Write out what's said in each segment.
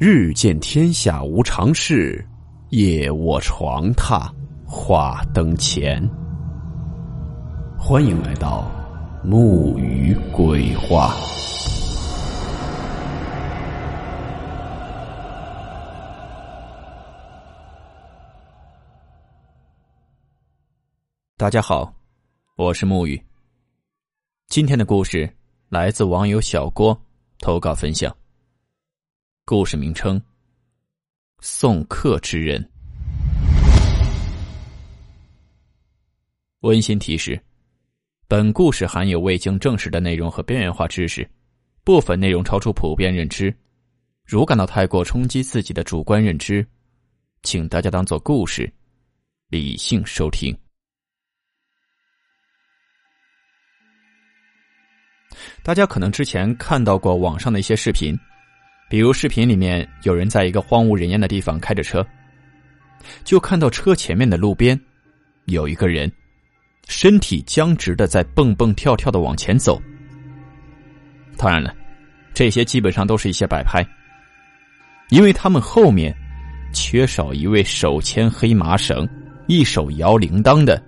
日见天下无常事，夜卧床榻话灯前。欢迎来到木鱼鬼话。大家好，我是木鱼。今天的故事来自网友小郭投稿分享。故事名称：送客之人。温馨提示：本故事含有未经证实的内容和边缘化知识，部分内容超出普遍认知。如感到太过冲击自己的主观认知，请大家当做故事，理性收听。大家可能之前看到过网上的一些视频。比如视频里面有人在一个荒无人烟的地方开着车，就看到车前面的路边有一个人，身体僵直的在蹦蹦跳跳的往前走。当然了，这些基本上都是一些摆拍，因为他们后面缺少一位手牵黑麻绳、一手摇铃铛的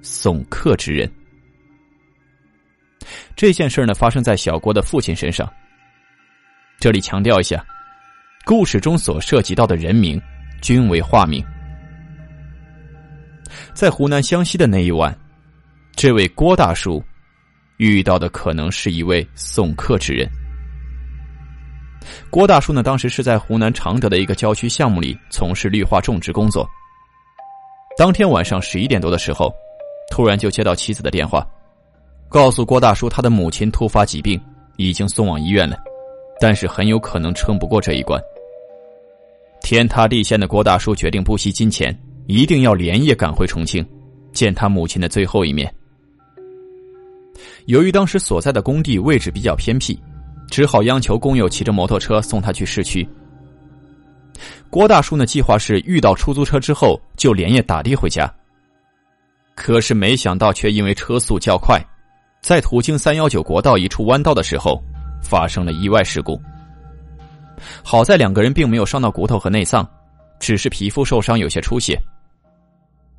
送客之人。这件事呢，发生在小郭的父亲身上。这里强调一下，故事中所涉及到的人名均为化名。在湖南湘西的那一晚，这位郭大叔遇到的可能是一位送客之人。郭大叔呢，当时是在湖南常德的一个郊区项目里从事绿化种植工作。当天晚上十一点多的时候，突然就接到妻子的电话，告诉郭大叔他的母亲突发疾病，已经送往医院了。但是很有可能撑不过这一关。天塌地陷的郭大叔决定不惜金钱，一定要连夜赶回重庆，见他母亲的最后一面。由于当时所在的工地位置比较偏僻，只好央求工友骑着摩托车送他去市区。郭大叔呢，计划是遇到出租车之后就连夜打的回家。可是没想到，却因为车速较快，在途经三幺九国道一处弯道的时候。发生了意外事故，好在两个人并没有伤到骨头和内脏，只是皮肤受伤有些出血。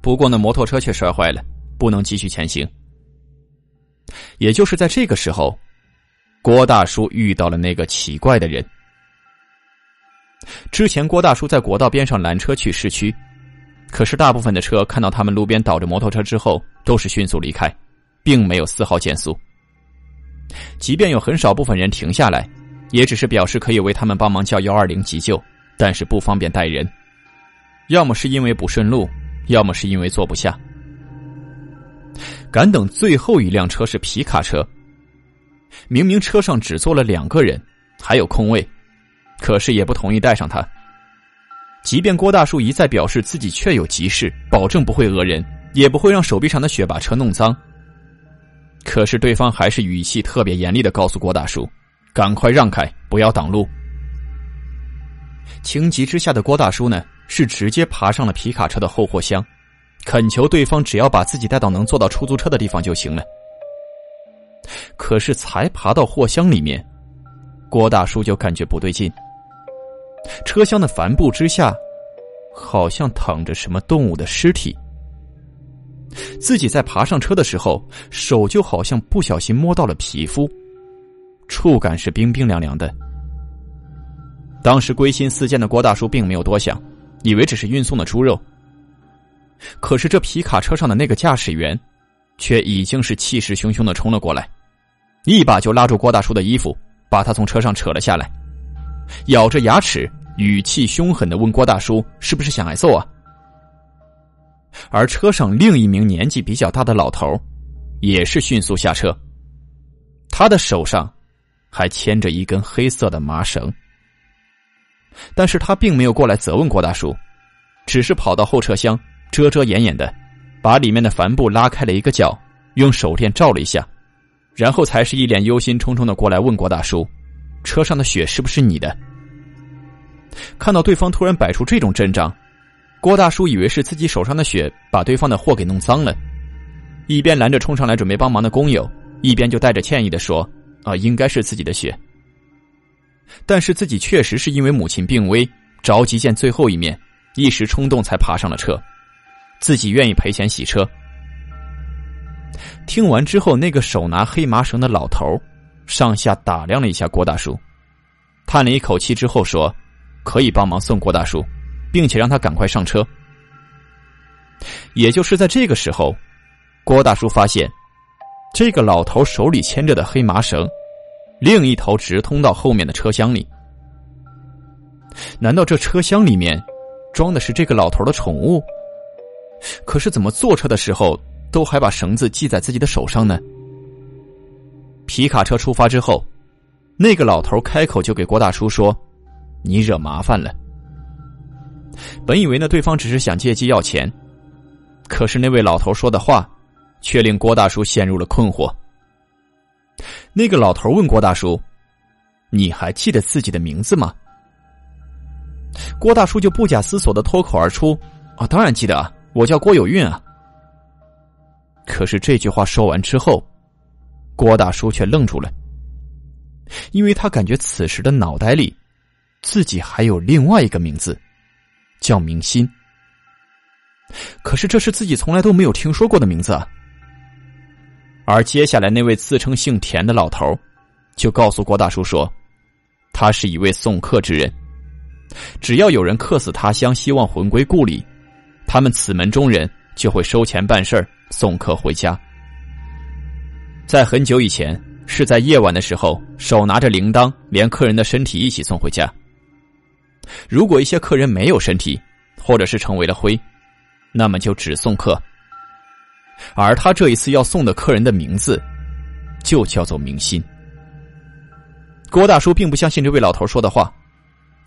不过那摩托车却摔坏了，不能继续前行。也就是在这个时候，郭大叔遇到了那个奇怪的人。之前郭大叔在国道边上拦车去市区，可是大部分的车看到他们路边倒着摩托车之后，都是迅速离开，并没有丝毫减速。即便有很少部分人停下来，也只是表示可以为他们帮忙叫幺二零急救，但是不方便带人，要么是因为不顺路，要么是因为坐不下。赶等最后一辆车是皮卡车，明明车上只坐了两个人，还有空位，可是也不同意带上他。即便郭大叔一再表示自己确有急事，保证不会讹人，也不会让手臂上的血把车弄脏。可是对方还是语气特别严厉的告诉郭大叔：“赶快让开，不要挡路。”情急之下的郭大叔呢，是直接爬上了皮卡车的后货箱，恳求对方只要把自己带到能坐到出租车的地方就行了。可是才爬到货箱里面，郭大叔就感觉不对劲，车厢的帆布之下，好像躺着什么动物的尸体。自己在爬上车的时候，手就好像不小心摸到了皮肤，触感是冰冰凉凉的。当时归心似箭的郭大叔并没有多想，以为只是运送的猪肉。可是这皮卡车上的那个驾驶员，却已经是气势汹汹的冲了过来，一把就拉住郭大叔的衣服，把他从车上扯了下来，咬着牙齿，语气凶狠的问郭大叔：“是不是想挨揍啊？”而车上另一名年纪比较大的老头，也是迅速下车。他的手上还牵着一根黑色的麻绳，但是他并没有过来责问郭大叔，只是跑到后车厢，遮遮掩掩的，把里面的帆布拉开了一个角，用手电照了一下，然后才是一脸忧心忡忡的过来问郭大叔：“车上的血是不是你的？”看到对方突然摆出这种阵仗。郭大叔以为是自己手上的血把对方的货给弄脏了，一边拦着冲上来准备帮忙的工友，一边就带着歉意的说：“啊，应该是自己的血。”但是自己确实是因为母亲病危，着急见最后一面，一时冲动才爬上了车，自己愿意赔钱洗车。听完之后，那个手拿黑麻绳的老头上下打量了一下郭大叔，叹了一口气之后说：“可以帮忙送郭大叔，并且让他赶快上车。”也就是在这个时候，郭大叔发现，这个老头手里牵着的黑麻绳，另一头直通到后面的车厢里。难道这车厢里面装的是这个老头的宠物？可是怎么坐车的时候？都还把绳子系在自己的手上呢。皮卡车出发之后，那个老头开口就给郭大叔说：“你惹麻烦了。”本以为呢对方只是想借机要钱，可是那位老头说的话，却令郭大叔陷入了困惑。那个老头问郭大叔：“你还记得自己的名字吗？”郭大叔就不假思索的脱口而出：“啊，当然记得啊，我叫郭有运啊。”可是这句话说完之后，郭大叔却愣住了，因为他感觉此时的脑袋里，自己还有另外一个名字，叫明心。可是这是自己从来都没有听说过的名字。而接下来那位自称姓田的老头，就告诉郭大叔说，他是一位送客之人，只要有人客死他乡，希望魂归故里，他们此门中人就会收钱办事。送客回家，在很久以前，是在夜晚的时候，手拿着铃铛，连客人的身体一起送回家。如果一些客人没有身体，或者是成为了灰，那么就只送客。而他这一次要送的客人的名字，就叫做明心。郭大叔并不相信这位老头说的话，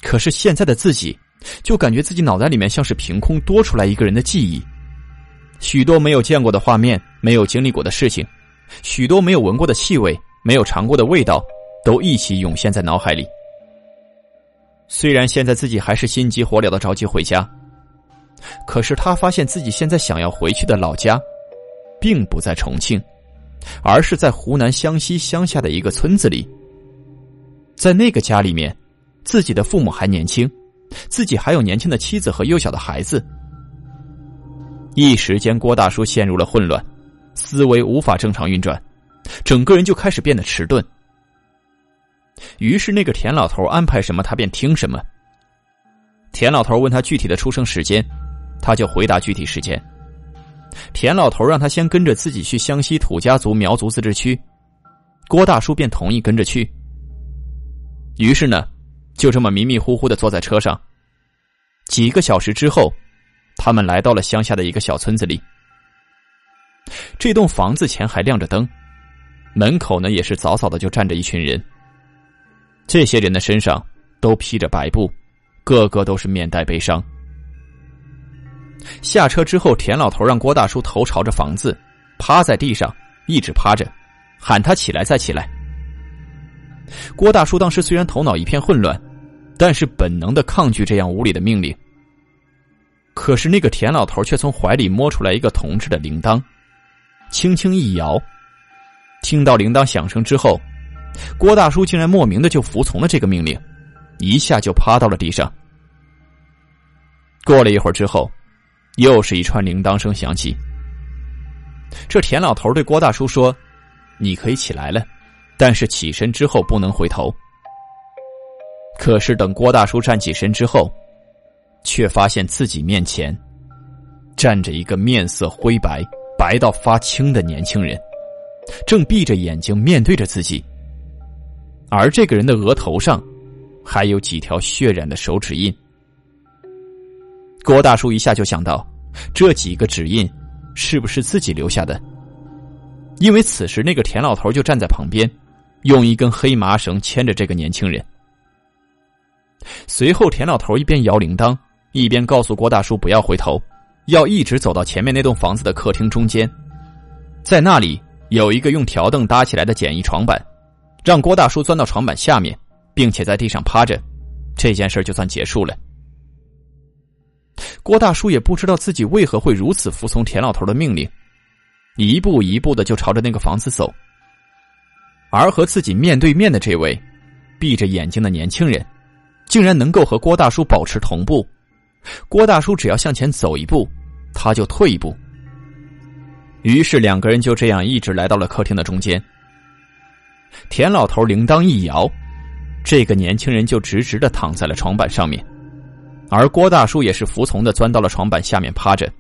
可是现在的自己，就感觉自己脑袋里面像是凭空多出来一个人的记忆。许多没有见过的画面，没有经历过的事情，许多没有闻过的气味，没有尝过的味道，都一起涌现在脑海里。虽然现在自己还是心急火燎的着急回家，可是他发现自己现在想要回去的老家，并不在重庆，而是在湖南湘西乡下的一个村子里。在那个家里面，自己的父母还年轻，自己还有年轻的妻子和幼小的孩子。一时间，郭大叔陷入了混乱，思维无法正常运转，整个人就开始变得迟钝。于是，那个田老头安排什么，他便听什么。田老头问他具体的出生时间，他就回答具体时间。田老头让他先跟着自己去湘西土家族苗族自治区，郭大叔便同意跟着去。于是呢，就这么迷迷糊糊的坐在车上。几个小时之后。他们来到了乡下的一个小村子里，这栋房子前还亮着灯，门口呢也是早早的就站着一群人。这些人的身上都披着白布，个个都是面带悲伤。下车之后，田老头让郭大叔头朝着房子，趴在地上，一直趴着，喊他起来再起来。郭大叔当时虽然头脑一片混乱，但是本能的抗拒这样无理的命令。可是那个田老头却从怀里摸出来一个铜制的铃铛，轻轻一摇，听到铃铛响声之后，郭大叔竟然莫名的就服从了这个命令，一下就趴到了地上。过了一会儿之后，又是一串铃铛声响起。这田老头对郭大叔说：“你可以起来了，但是起身之后不能回头。”可是等郭大叔站起身之后。却发现自己面前站着一个面色灰白、白到发青的年轻人，正闭着眼睛面对着自己。而这个人的额头上还有几条血染的手指印。郭大叔一下就想到，这几个指印是不是自己留下的？因为此时那个田老头就站在旁边，用一根黑麻绳牵着这个年轻人。随后，田老头一边摇铃铛。一边告诉郭大叔不要回头，要一直走到前面那栋房子的客厅中间，在那里有一个用条凳搭起来的简易床板，让郭大叔钻到床板下面，并且在地上趴着，这件事就算结束了。郭大叔也不知道自己为何会如此服从田老头的命令，一步一步的就朝着那个房子走，而和自己面对面的这位，闭着眼睛的年轻人，竟然能够和郭大叔保持同步。郭大叔只要向前走一步，他就退一步。于是两个人就这样一直来到了客厅的中间。田老头铃铛一摇，这个年轻人就直直的躺在了床板上面，而郭大叔也是服从的钻到了床板下面趴着。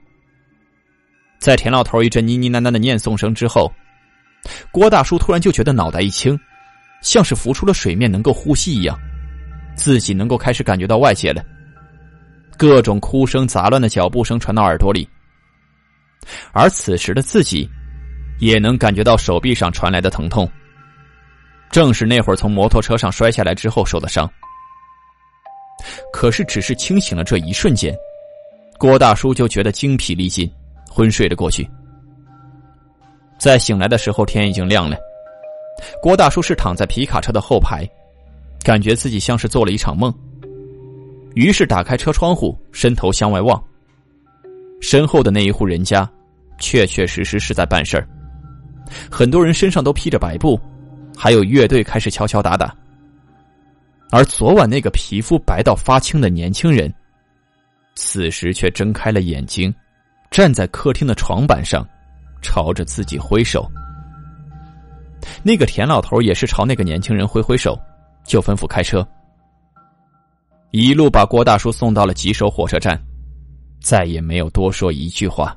在田老头一阵呢呢喃喃的念诵声之后，郭大叔突然就觉得脑袋一轻，像是浮出了水面，能够呼吸一样，自己能够开始感觉到外界了。各种哭声、杂乱的脚步声传到耳朵里，而此时的自己，也能感觉到手臂上传来的疼痛。正是那会儿从摩托车上摔下来之后受的伤。可是，只是清醒了这一瞬间，郭大叔就觉得精疲力尽，昏睡了过去。在醒来的时候，天已经亮了。郭大叔是躺在皮卡车的后排，感觉自己像是做了一场梦。于是打开车窗户，伸头向外望。身后的那一户人家，确确实实是在办事儿。很多人身上都披着白布，还有乐队开始敲敲打打。而昨晚那个皮肤白到发青的年轻人，此时却睁开了眼睛，站在客厅的床板上，朝着自己挥手。那个田老头也是朝那个年轻人挥挥手，就吩咐开车。一路把郭大叔送到了吉首火车站，再也没有多说一句话。